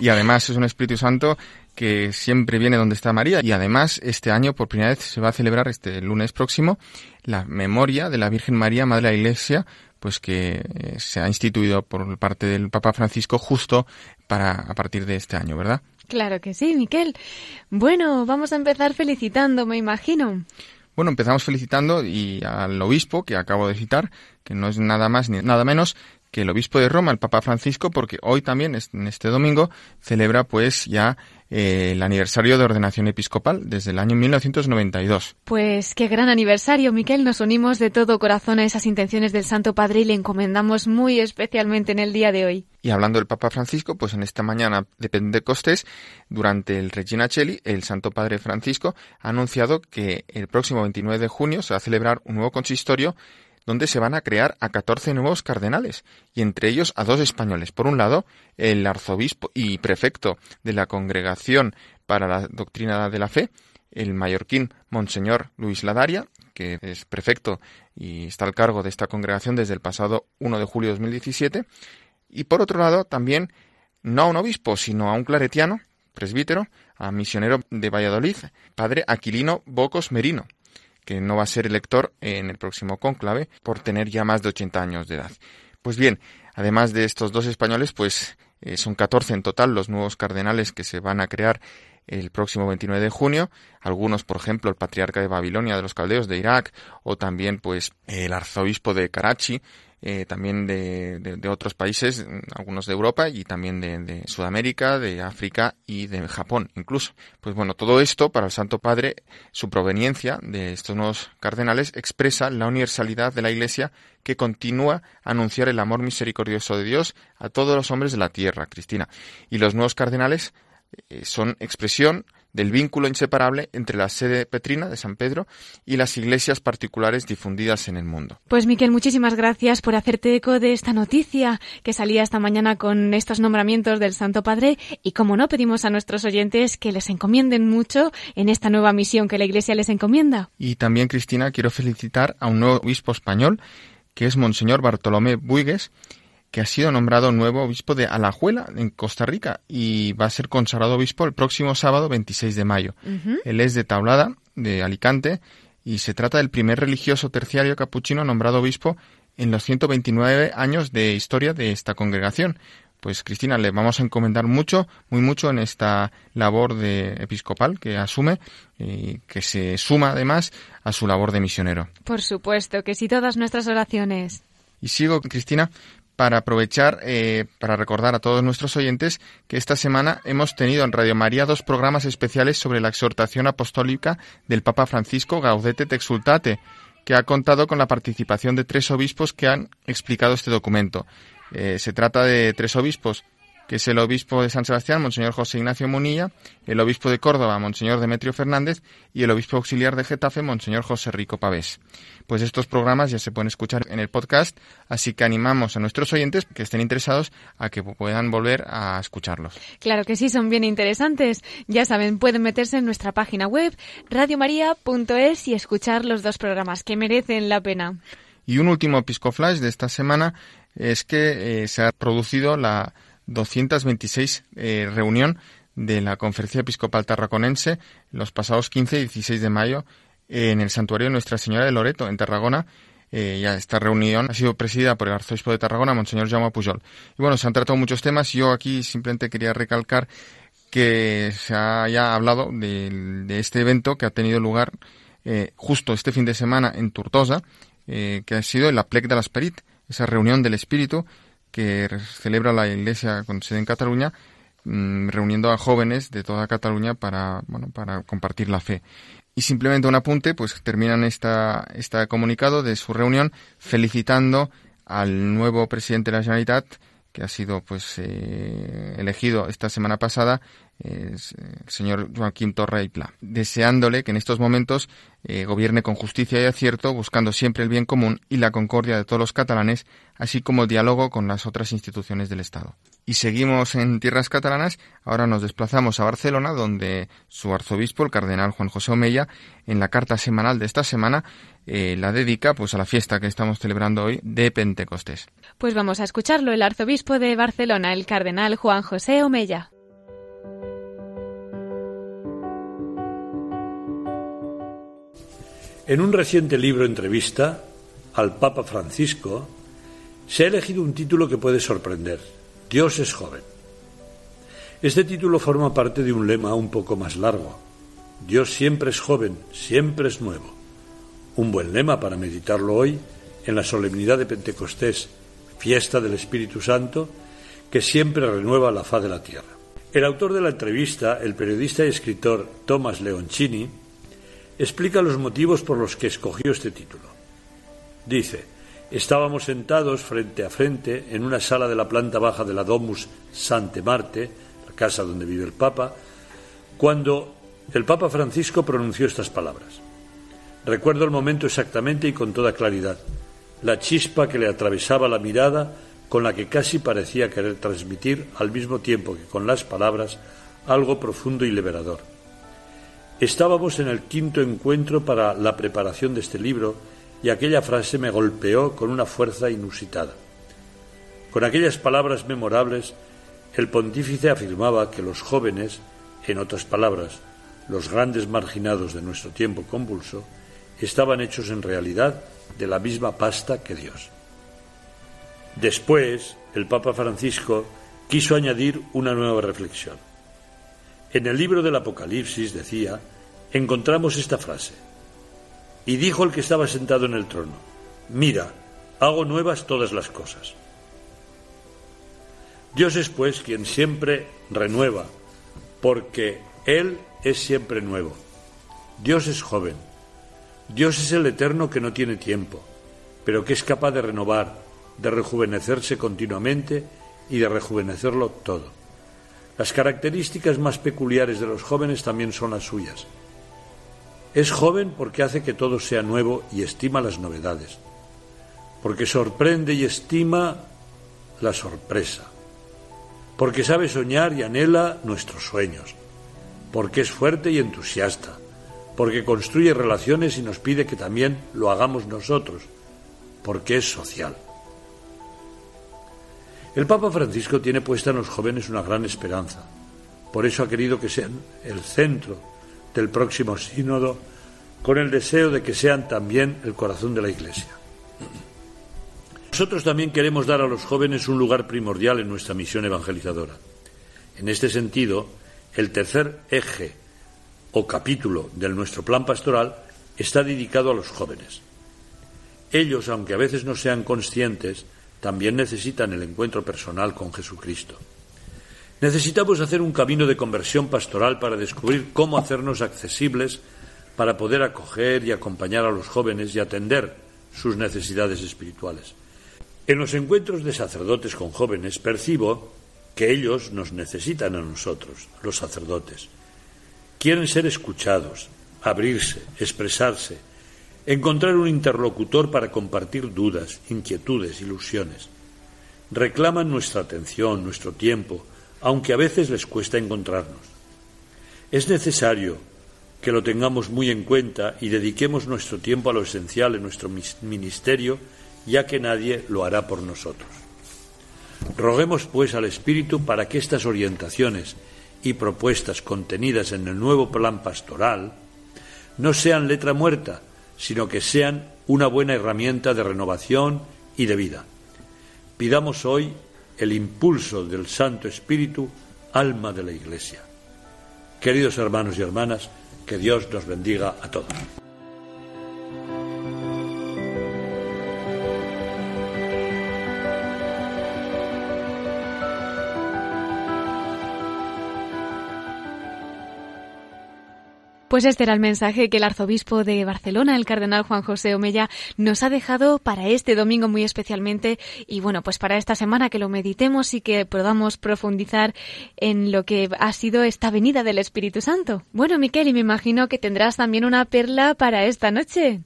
y además es un Espíritu Santo que siempre viene donde está María. Y además este año por primera vez se va a celebrar este lunes próximo la memoria de la Virgen María, Madre de la Iglesia, pues que eh, se ha instituido por parte del Papa Francisco justo para a partir de este año, ¿verdad? Claro que sí, Miquel. Bueno, vamos a empezar felicitando, me imagino. Bueno, empezamos felicitando y al obispo que acabo de citar, que no es nada más ni nada menos que el obispo de Roma, el Papa Francisco, porque hoy también, en este domingo, celebra pues ya eh, el aniversario de ordenación episcopal desde el año 1992. Pues qué gran aniversario, Miquel. Nos unimos de todo corazón a esas intenciones del Santo Padre y le encomendamos muy especialmente en el día de hoy. Y hablando del Papa Francisco, pues en esta mañana de Pentecostés, durante el Regina Cheli, el Santo Padre Francisco ha anunciado que el próximo 29 de junio se va a celebrar un nuevo consistorio donde se van a crear a 14 nuevos cardenales, y entre ellos a dos españoles. Por un lado, el arzobispo y prefecto de la Congregación para la Doctrina de la Fe, el mallorquín Monseñor Luis Ladaria, que es prefecto y está al cargo de esta congregación desde el pasado 1 de julio de 2017, y por otro lado también no a un obispo, sino a un claretiano, presbítero, a misionero de Valladolid, padre Aquilino Bocos Merino, que no va a ser elector en el próximo cónclave por tener ya más de 80 años de edad. Pues bien, además de estos dos españoles, pues eh, son 14 en total los nuevos cardenales que se van a crear el próximo 29 de junio. Algunos, por ejemplo, el patriarca de Babilonia de los caldeos de Irak o también pues el arzobispo de Karachi, eh, también de, de, otros países, algunos de Europa y también de, de, Sudamérica, de África y de Japón incluso. Pues bueno, todo esto para el Santo Padre, su proveniencia de estos nuevos cardenales expresa la universalidad de la Iglesia que continúa a anunciar el amor misericordioso de Dios a todos los hombres de la tierra, Cristina. Y los nuevos cardenales eh, son expresión del vínculo inseparable entre la sede petrina de San Pedro y las iglesias particulares difundidas en el mundo. Pues Miquel, muchísimas gracias por hacerte eco de esta noticia que salía esta mañana con estos nombramientos del Santo Padre y como no pedimos a nuestros oyentes que les encomienden mucho en esta nueva misión que la Iglesia les encomienda. Y también, Cristina, quiero felicitar a un nuevo obispo español que es Monseñor Bartolomé Buigues, que ha sido nombrado nuevo obispo de Alajuela, en Costa Rica, y va a ser consagrado obispo el próximo sábado 26 de mayo. Él es de Tablada, de Alicante, y se trata del primer religioso terciario capuchino nombrado obispo en los 129 años de historia de esta congregación. Pues Cristina, le vamos a encomendar mucho, muy mucho en esta labor de episcopal que asume y que se suma además a su labor de misionero. Por supuesto, que sí todas nuestras oraciones. Y sigo, Cristina, para aprovechar eh, para recordar a todos nuestros oyentes que esta semana hemos tenido en Radio María dos programas especiales sobre la exhortación apostólica del Papa Francisco Gaudete te exultate, que ha contado con la participación de tres obispos que han explicado este documento. Eh, se trata de tres obispos, que es el obispo de San Sebastián, Monseñor José Ignacio Munilla, el obispo de Córdoba, Monseñor Demetrio Fernández, y el obispo auxiliar de Getafe, Monseñor José Rico Pavés pues estos programas ya se pueden escuchar en el podcast, así que animamos a nuestros oyentes que estén interesados a que puedan volver a escucharlos. Claro que sí, son bien interesantes. Ya saben, pueden meterse en nuestra página web radiomaria.es y escuchar los dos programas que merecen la pena. Y un último Flash de esta semana es que eh, se ha producido la 226 eh, reunión de la Conferencia Episcopal Tarraconense los pasados 15 y 16 de mayo en el santuario de Nuestra Señora de Loreto, en Tarragona. Eh, ya esta reunión ha sido presidida por el arzobispo de Tarragona, Monseñor Jaume Pujol. Y bueno, se han tratado muchos temas. Yo aquí simplemente quería recalcar que se haya hablado de, este evento que ha tenido lugar eh, justo este fin de semana en Tortosa, eh, que ha sido el Aplec de la Esperit, esa reunión del Espíritu que celebra la Iglesia con sede en Cataluña, mm, reuniendo a jóvenes de toda Cataluña para, bueno, para compartir la fe. Y simplemente un apunte, pues terminan esta, este comunicado de su reunión felicitando al nuevo presidente de la Generalitat, que ha sido pues eh, elegido esta semana pasada, el señor Joaquín Torre deseándole que en estos momentos eh, gobierne con justicia y acierto, buscando siempre el bien común y la concordia de todos los catalanes, así como el diálogo con las otras instituciones del Estado. Y seguimos en tierras catalanas, ahora nos desplazamos a Barcelona, donde su arzobispo, el cardenal Juan José Omeya, en la carta semanal de esta semana, eh, la dedica pues a la fiesta que estamos celebrando hoy de Pentecostés. Pues vamos a escucharlo, el arzobispo de Barcelona, el cardenal Juan José Omeya. En un reciente libro entrevista al Papa Francisco se ha elegido un título que puede sorprender. Dios es joven. Este título forma parte de un lema un poco más largo. Dios siempre es joven, siempre es nuevo. Un buen lema para meditarlo hoy en la solemnidad de Pentecostés, fiesta del Espíritu Santo, que siempre renueva la faz de la tierra. El autor de la entrevista, el periodista y escritor Thomas Leoncini, explica los motivos por los que escogió este título. Dice, estábamos sentados frente a frente en una sala de la planta baja de la Domus Sante Marte, la casa donde vive el Papa, cuando el Papa Francisco pronunció estas palabras. Recuerdo el momento exactamente y con toda claridad, la chispa que le atravesaba la mirada con la que casi parecía querer transmitir al mismo tiempo que con las palabras algo profundo y liberador. Estábamos en el quinto encuentro para la preparación de este libro y aquella frase me golpeó con una fuerza inusitada. Con aquellas palabras memorables, el pontífice afirmaba que los jóvenes, en otras palabras, los grandes marginados de nuestro tiempo convulso, estaban hechos en realidad de la misma pasta que Dios. Después, el Papa Francisco quiso añadir una nueva reflexión. En el libro del Apocalipsis decía, encontramos esta frase. Y dijo el que estaba sentado en el trono, mira, hago nuevas todas las cosas. Dios es pues quien siempre renueva, porque Él es siempre nuevo. Dios es joven. Dios es el eterno que no tiene tiempo, pero que es capaz de renovar, de rejuvenecerse continuamente y de rejuvenecerlo todo. Las características más peculiares de los jóvenes también son las suyas. Es joven porque hace que todo sea nuevo y estima las novedades, porque sorprende y estima la sorpresa, porque sabe soñar y anhela nuestros sueños, porque es fuerte y entusiasta, porque construye relaciones y nos pide que también lo hagamos nosotros, porque es social. El Papa Francisco tiene puesta en los jóvenes una gran esperanza. Por eso ha querido que sean el centro del próximo sínodo con el deseo de que sean también el corazón de la Iglesia. Nosotros también queremos dar a los jóvenes un lugar primordial en nuestra misión evangelizadora. En este sentido, el tercer eje o capítulo de nuestro plan pastoral está dedicado a los jóvenes. Ellos, aunque a veces no sean conscientes, también necesitan el encuentro personal con Jesucristo. Necesitamos hacer un camino de conversión pastoral para descubrir cómo hacernos accesibles para poder acoger y acompañar a los jóvenes y atender sus necesidades espirituales. En los encuentros de sacerdotes con jóvenes percibo que ellos nos necesitan a nosotros, los sacerdotes. Quieren ser escuchados, abrirse, expresarse, encontrar un interlocutor para compartir dudas, inquietudes, ilusiones. Reclaman nuestra atención, nuestro tiempo, aunque a veces les cuesta encontrarnos. Es necesario que lo tengamos muy en cuenta y dediquemos nuestro tiempo a lo esencial en nuestro ministerio, ya que nadie lo hará por nosotros. Roguemos, pues, al Espíritu para que estas orientaciones y propuestas contenidas en el nuevo plan pastoral no sean letra muerta, sino que sean una buena herramienta de renovación y de vida. Pidamos hoy el impulso del Santo Espíritu, alma de la Iglesia. Queridos hermanos y hermanas, que Dios nos bendiga a todos. Pues este era el mensaje que el arzobispo de Barcelona, el cardenal Juan José Omella, nos ha dejado para este domingo muy especialmente y bueno, pues para esta semana que lo meditemos y que podamos profundizar en lo que ha sido esta venida del Espíritu Santo. Bueno, Miquel, y me imagino que tendrás también una perla para esta noche.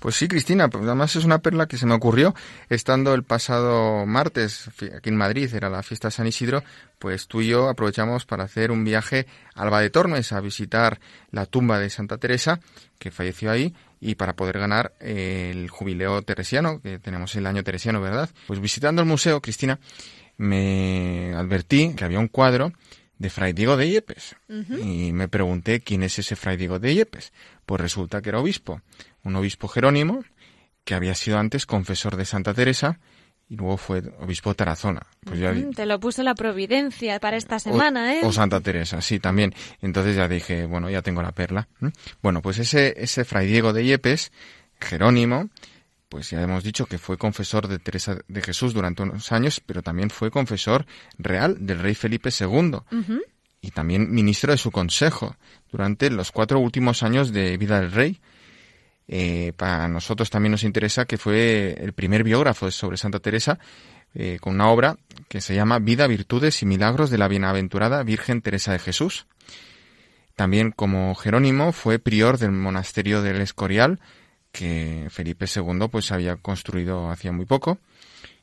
Pues sí, Cristina, pues además es una perla que se me ocurrió estando el pasado martes aquí en Madrid, era la fiesta de San Isidro, pues tú y yo aprovechamos para hacer un viaje a Alba de Tormes a visitar la tumba de Santa Teresa, que falleció ahí, y para poder ganar el jubileo teresiano, que tenemos el año teresiano, ¿verdad? Pues visitando el museo, Cristina, me advertí que había un cuadro de Fray Diego de Yepes. Y me pregunté quién es ese Fray Diego de Yepes. Pues resulta que era obispo un obispo Jerónimo, que había sido antes confesor de Santa Teresa y luego fue obispo de Tarazona. Pues ya, te lo puso la providencia para esta semana, ¿eh? O Santa Teresa, sí, también. Entonces ya dije, bueno, ya tengo la perla. Bueno, pues ese, ese fray Diego de Yepes, Jerónimo, pues ya hemos dicho que fue confesor de Teresa de Jesús durante unos años, pero también fue confesor real del rey Felipe II. Y también ministro de su consejo durante los cuatro últimos años de vida del rey eh, para nosotros también nos interesa que fue el primer biógrafo sobre Santa Teresa eh, con una obra que se llama Vida, Virtudes y Milagros de la Bienaventurada Virgen Teresa de Jesús. También como Jerónimo fue prior del monasterio del Escorial que Felipe II pues había construido hacía muy poco.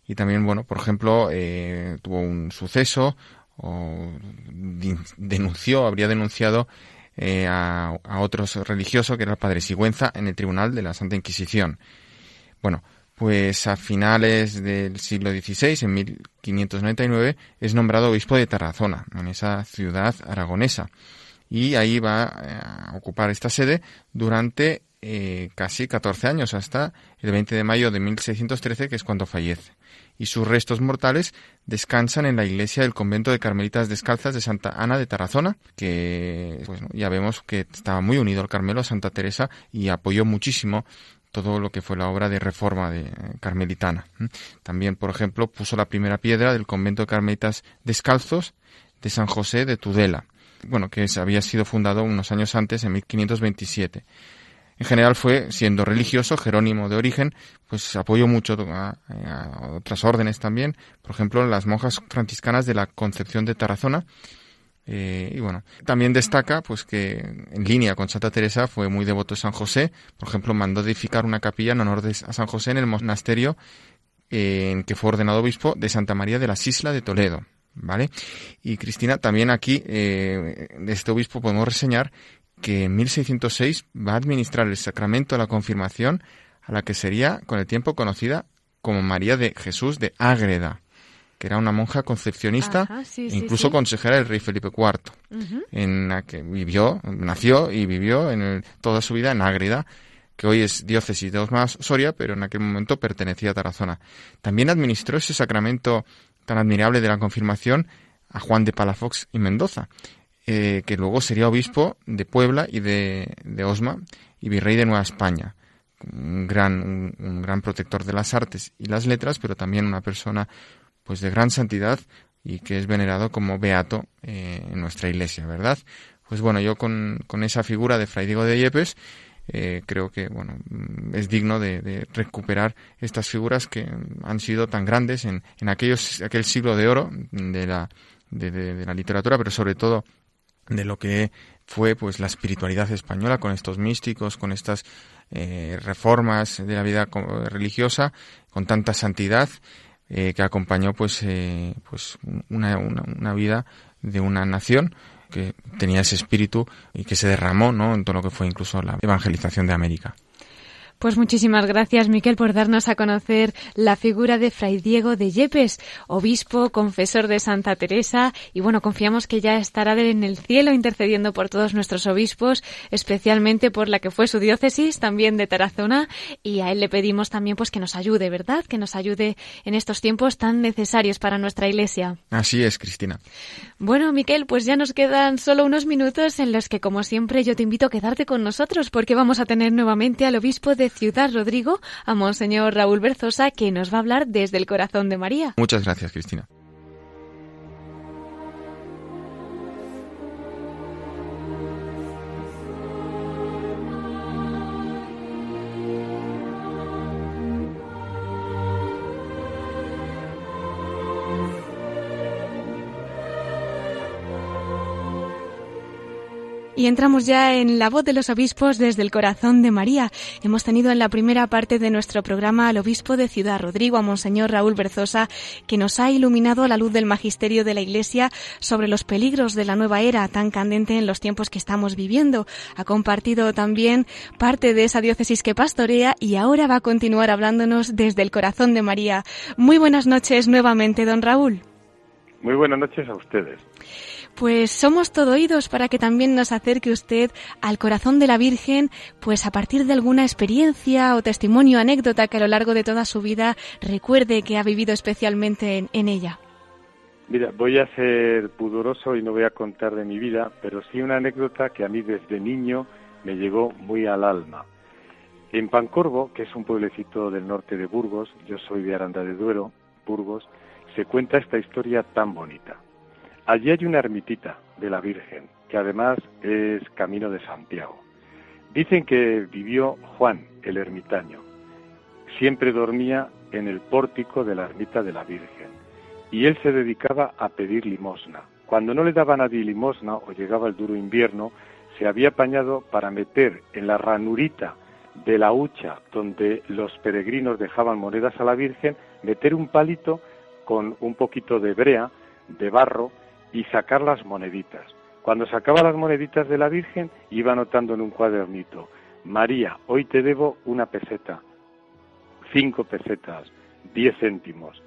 Y también, bueno, por ejemplo, eh, tuvo un suceso o denunció, habría denunciado eh, a, a otros religiosos, que era el padre Sigüenza, en el tribunal de la Santa Inquisición. Bueno, pues a finales del siglo XVI, en 1599, es nombrado obispo de Tarazona, en esa ciudad aragonesa. Y ahí va eh, a ocupar esta sede durante eh, casi 14 años, hasta el 20 de mayo de 1613, que es cuando fallece. Y sus restos mortales descansan en la iglesia del convento de Carmelitas Descalzas de Santa Ana de Tarazona, que pues, ya vemos que estaba muy unido al Carmelo a Santa Teresa y apoyó muchísimo todo lo que fue la obra de reforma de eh, carmelitana. También, por ejemplo, puso la primera piedra del convento de Carmelitas Descalzos de San José de Tudela, bueno, que había sido fundado unos años antes, en 1527 en general fue, siendo religioso, Jerónimo de origen, pues apoyó mucho a, otras órdenes también, por ejemplo, las monjas franciscanas de la Concepción de Tarazona, eh, y bueno, también destaca pues que en línea con Santa Teresa fue muy devoto de San José. Por ejemplo, mandó edificar una capilla en honor de a San José en el monasterio eh, en que fue ordenado obispo de Santa María de las Islas de Toledo. ¿Vale? Y Cristina, también aquí eh, de este obispo podemos reseñar que en 1606 va a administrar el sacramento de la confirmación a la que sería con el tiempo conocida como María de Jesús de Ágreda, que era una monja concepcionista e incluso consejera del rey Felipe IV, en la que vivió, nació y vivió en toda su vida en Ágreda, que hoy es diócesis de Osma Soria, pero en aquel momento pertenecía a Tarazona. También administró ese sacramento tan admirable de la confirmación a Juan de Palafox y Mendoza, eh, que luego sería obispo de Puebla y de, Osma y virrey de Nueva España. Un gran, un, gran protector de las artes y las letras, pero también una persona pues de gran santidad y que es venerado como beato eh, en nuestra iglesia, ¿verdad? Pues bueno, yo con, con esa figura de Fray Diego de Yepes eh, creo que bueno es digno de, recuperar estas figuras que han sido tan grandes en, en aquellos, aquel siglo de oro de la, de la literatura, pero sobre todo de lo que fue pues la espiritualidad española con estos místicos, con estas eh, reformas de la vida religiosa, con tanta santidad eh, que acompañó pues eh, pues una, una, una, vida de una nación que tenía ese espíritu y que se derramó ¿no? en todo lo que fue incluso la evangelización de América. Pues muchísimas gracias, Miquel, por darnos a conocer la figura de Fray Diego de Yepes, obispo, confesor de Santa Teresa, y bueno, confiamos que ya estará en el cielo intercediendo por todos nuestros obispos, especialmente por la que fue su diócesis, también de Tarazona, y a él le pedimos también pues que nos ayude, ¿verdad? Que nos ayude en estos tiempos tan necesarios para nuestra Iglesia. Así es, Cristina. Bueno, Miquel, pues ya nos quedan solo unos minutos en los que, como siempre, yo te invito a quedarte con nosotros porque vamos a tener nuevamente al obispo de Ciudad Rodrigo, a Monseñor Raúl Berzosa, que nos va a hablar desde el corazón de María. Muchas gracias, Cristina. Y entramos ya en la voz de los obispos desde el corazón de María. Hemos tenido en la primera parte de nuestro programa al obispo de Ciudad Rodrigo, a Monseñor Raúl Berzosa, que nos ha iluminado a la luz del magisterio de la Iglesia sobre los peligros de la nueva era tan candente en los tiempos que estamos viviendo. Ha compartido también parte de esa diócesis que pastorea y ahora va a continuar hablándonos desde el corazón de María. Muy buenas noches nuevamente, don Raúl. Muy buenas noches a ustedes. Pues somos todo oídos para que también nos acerque usted al corazón de la Virgen, pues a partir de alguna experiencia o testimonio, anécdota que a lo largo de toda su vida recuerde que ha vivido especialmente en, ella. Mira, voy a ser pudoroso y no voy a contar de mi vida, pero sí una anécdota que a mí desde niño me llegó muy al alma. En Pancorvo, que es un pueblecito del norte de Burgos, yo soy de Aranda de Duero, Burgos, se cuenta esta historia tan bonita. Allí hay una ermitita de la Virgen, que además es camino de Santiago. Dicen que vivió Juan, el ermitaño. Siempre dormía en el pórtico de la ermita de la Virgen y él se dedicaba a pedir limosna. Cuando no le daba nadie limosna o llegaba el duro invierno, se había apañado para meter en la ranurita de la hucha donde los peregrinos dejaban monedas a la Virgen, meter un palito con un poquito de brea, de barro, y sacar las moneditas. Cuando sacaba las moneditas de la Virgen, iba anotando en un cuadernito, María, hoy te debo una peseta, cinco pesetas, diez céntimos.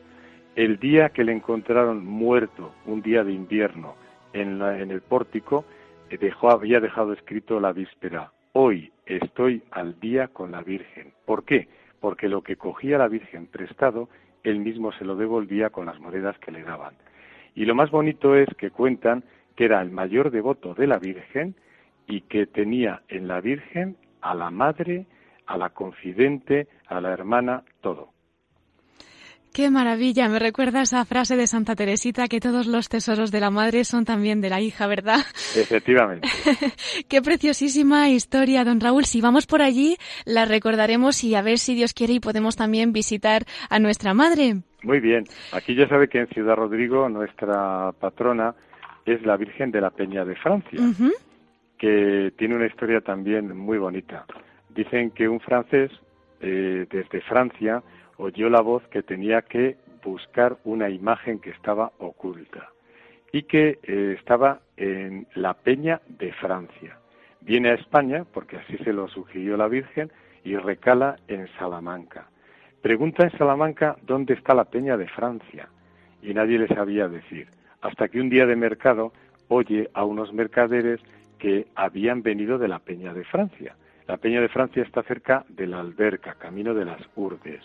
El día que le encontraron muerto, un día de invierno, en, en el pórtico, eh, dejó, había dejado escrito la víspera, hoy estoy al día con la Virgen. ¿Por qué? Porque lo que cogía la Virgen prestado, él mismo se lo devolvía con las monedas que le daban. Y lo más bonito es que cuentan que era el mayor devoto de la Virgen y que tenía en la Virgen a la madre, a la confidente, a la hermana, todo. Qué maravilla, me recuerda esa frase de Santa Teresita que todos los tesoros de la madre son también de la hija, ¿verdad? Efectivamente. Qué preciosísima historia, don Raúl. Si vamos por allí, la recordaremos y a ver si Dios quiere y podemos también visitar a nuestra madre. Muy bien. Aquí ya sabe que en Ciudad Rodrigo nuestra patrona es la Virgen de la Peña de Francia, que tiene una historia también muy bonita. Dicen que un francés eh, desde Francia oyó la voz que tenía que buscar una imagen que estaba oculta y que eh, estaba en la Peña de Francia. Viene a España, porque así se lo sugirió la Virgen, y recala en Salamanca. Pregunta en Salamanca dónde está la Peña de Francia, y nadie le sabía decir, hasta que un día de mercado oye a unos mercaderes que habían venido de la Peña de Francia. La Peña de Francia está cerca de la Alberca, camino de las Urbes.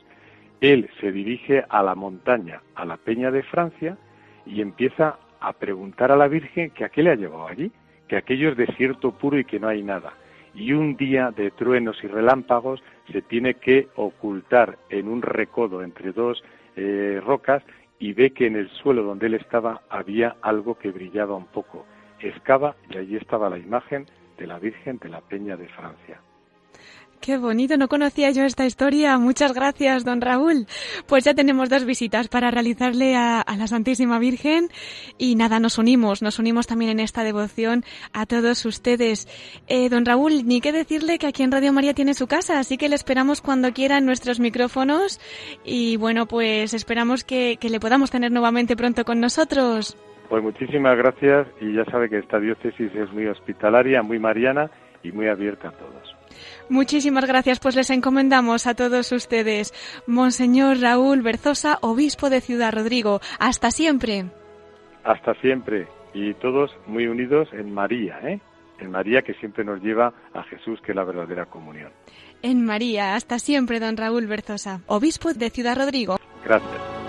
Él se dirige a la montaña, a la Peña de Francia, y empieza a preguntar a la Virgen que a qué le ha llevado allí, que aquello es desierto puro y que no hay nada. Y un día de truenos y relámpagos se tiene que ocultar en un recodo entre dos eh, rocas y ve que en el suelo donde él estaba había algo que brillaba un poco. Excava y allí estaba la imagen de la Virgen de la Peña de Francia. Qué bonito, no conocía yo esta historia. Muchas gracias, don Raúl. Pues ya tenemos dos visitas para realizarle a, la Santísima Virgen y nada, nos unimos, nos unimos también en esta devoción a todos ustedes. Eh, don Raúl, ni qué decirle que aquí en Radio María tiene su casa, así que le esperamos cuando quieran nuestros micrófonos y bueno, pues esperamos que, que le podamos tener nuevamente pronto con nosotros. Pues muchísimas gracias y ya sabe que esta diócesis es muy hospitalaria, muy mariana y muy abierta a todos. Muchísimas gracias, pues les encomendamos a todos ustedes. Monseñor Raúl Berzosa, obispo de Ciudad Rodrigo. Hasta siempre. Hasta siempre. Y todos muy unidos en María, ¿eh? En María que siempre nos lleva a Jesús, que es la verdadera comunión. En María. Hasta siempre, don Raúl Berzosa, obispo de Ciudad Rodrigo. Gracias.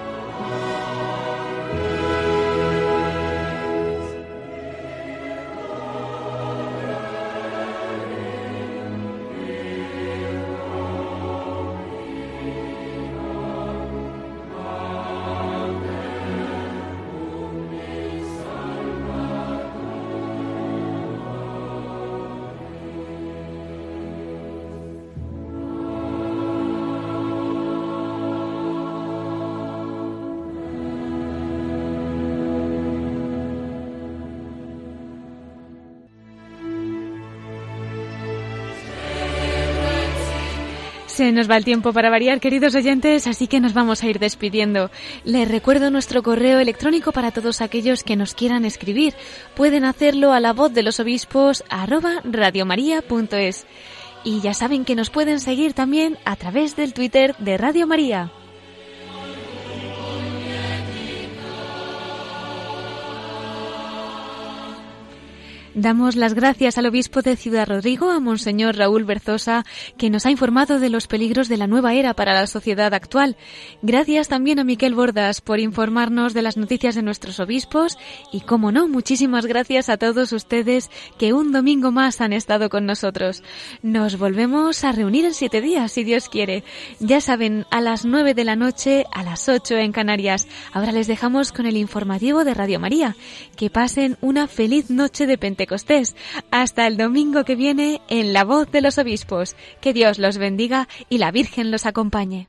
Se nos va el tiempo para variar, queridos oyentes, así que nos vamos a ir despidiendo. Les recuerdo nuestro correo electrónico para todos aquellos que nos quieran escribir. Pueden hacerlo a la voz de los obispos arroba radiomaria.es. Y ya saben que nos pueden seguir también a través del Twitter de Radio María. Damos las gracias al obispo de Ciudad Rodrigo, a Monseñor Raúl Berzosa, que nos ha informado de los peligros de la nueva era para la sociedad actual. Gracias también a Miquel Bordas por informarnos de las noticias de nuestros obispos y, como no, muchísimas gracias a todos ustedes que un domingo más han estado con nosotros. Nos volvemos a reunir en siete días, si Dios quiere. Ya saben, a las nueve de la noche, a las ocho en Canarias. Ahora les dejamos con el informativo de Radio María. Que pasen una feliz noche de Pentecostés hasta el domingo que viene en La Voz de los Obispos. Que Dios los bendiga y la Virgen los acompañe.